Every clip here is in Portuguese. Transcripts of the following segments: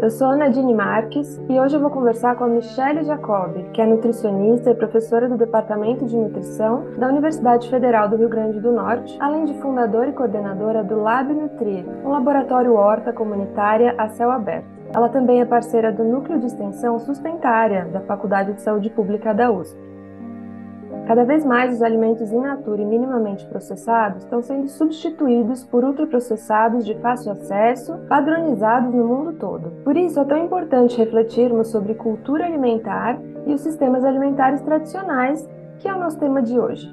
eu sou a Nadine Marques e hoje eu vou conversar com a Michelle Jacobi, que é nutricionista e professora do Departamento de Nutrição da Universidade Federal do Rio Grande do Norte, além de fundadora e coordenadora do Lab Nutrir, um laboratório horta comunitária a céu aberto. Ela também é parceira do Núcleo de Extensão Sustentária da Faculdade de Saúde Pública da USP. Cada vez mais os alimentos in natura e minimamente processados estão sendo substituídos por ultraprocessados de fácil acesso, padronizados no mundo todo. Por isso é tão importante refletirmos sobre cultura alimentar e os sistemas alimentares tradicionais, que é o nosso tema de hoje.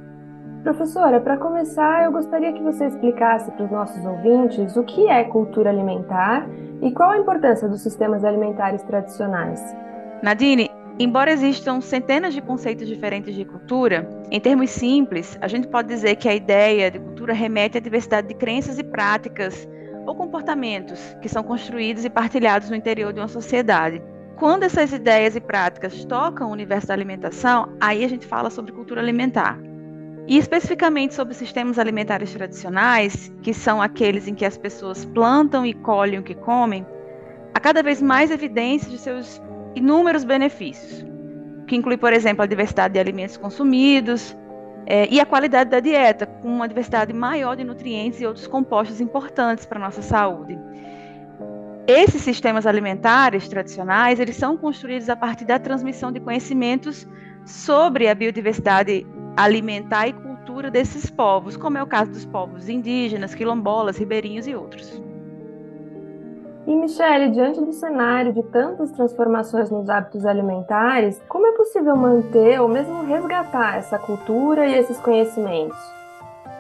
Professora, para começar, eu gostaria que você explicasse para os nossos ouvintes o que é cultura alimentar e qual a importância dos sistemas alimentares tradicionais. Nadine, Embora existam centenas de conceitos diferentes de cultura, em termos simples, a gente pode dizer que a ideia de cultura remete à diversidade de crenças e práticas ou comportamentos que são construídos e partilhados no interior de uma sociedade. Quando essas ideias e práticas tocam o universo da alimentação, aí a gente fala sobre cultura alimentar. E especificamente sobre sistemas alimentares tradicionais, que são aqueles em que as pessoas plantam e colhem o que comem, há cada vez mais evidências de seus inúmeros benefícios, que inclui, por exemplo, a diversidade de alimentos consumidos é, e a qualidade da dieta, com uma diversidade maior de nutrientes e outros compostos importantes para a nossa saúde. Esses sistemas alimentares tradicionais, eles são construídos a partir da transmissão de conhecimentos sobre a biodiversidade alimentar e cultura desses povos, como é o caso dos povos indígenas, quilombolas, ribeirinhos e outros. E Michele, diante do cenário de tantas transformações nos hábitos alimentares, como é possível manter ou mesmo resgatar essa cultura e esses conhecimentos?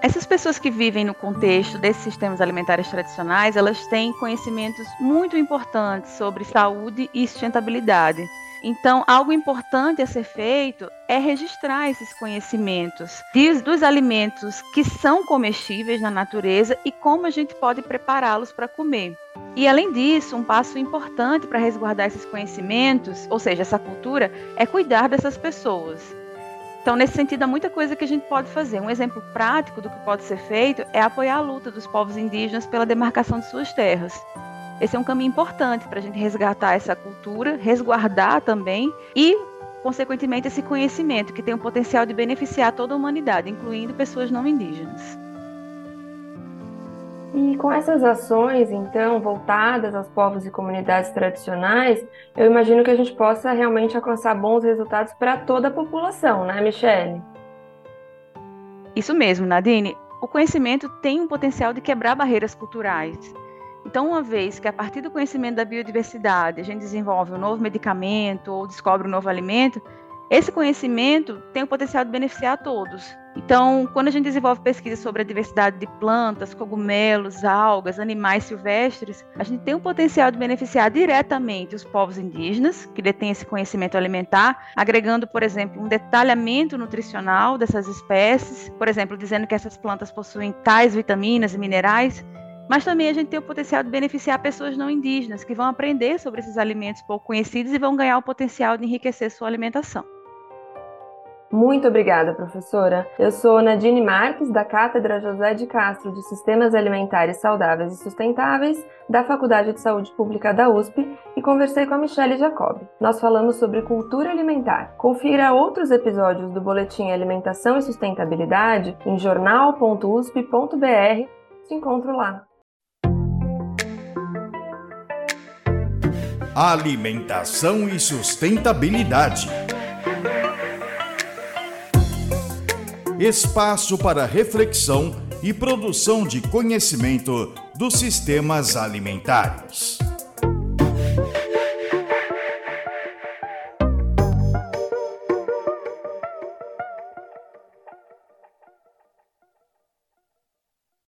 Essas pessoas que vivem no contexto desses sistemas alimentares tradicionais, elas têm conhecimentos muito importantes sobre saúde e sustentabilidade. Então, algo importante a ser feito é registrar esses conhecimentos dos alimentos que são comestíveis na natureza e como a gente pode prepará-los para comer. E além disso, um passo importante para resguardar esses conhecimentos, ou seja, essa cultura, é cuidar dessas pessoas. Então, nesse sentido, há muita coisa que a gente pode fazer. Um exemplo prático do que pode ser feito é apoiar a luta dos povos indígenas pela demarcação de suas terras. Esse é um caminho importante para a gente resgatar essa cultura, resguardar também e, consequentemente, esse conhecimento que tem o potencial de beneficiar toda a humanidade, incluindo pessoas não indígenas. E com essas ações, então, voltadas aos povos e comunidades tradicionais, eu imagino que a gente possa realmente alcançar bons resultados para toda a população, né, Michele? Isso mesmo, Nadine. O conhecimento tem um potencial de quebrar barreiras culturais então, uma vez que a partir do conhecimento da biodiversidade a gente desenvolve um novo medicamento ou descobre um novo alimento, esse conhecimento tem o potencial de beneficiar a todos. Então, quando a gente desenvolve pesquisas sobre a diversidade de plantas, cogumelos, algas, animais silvestres, a gente tem o potencial de beneficiar diretamente os povos indígenas, que detêm esse conhecimento alimentar, agregando, por exemplo, um detalhamento nutricional dessas espécies, por exemplo, dizendo que essas plantas possuem tais vitaminas e minerais mas também a gente tem o potencial de beneficiar pessoas não indígenas, que vão aprender sobre esses alimentos pouco conhecidos e vão ganhar o potencial de enriquecer sua alimentação. Muito obrigada, professora. Eu sou Nadine Marques, da Cátedra José de Castro de Sistemas Alimentares Saudáveis e Sustentáveis, da Faculdade de Saúde Pública da USP, e conversei com a Michelle Jacob. Nós falamos sobre cultura alimentar. Confira outros episódios do Boletim Alimentação e Sustentabilidade em jornal.usp.br. Te encontro lá. Alimentação e sustentabilidade. Espaço para reflexão e produção de conhecimento dos sistemas alimentares.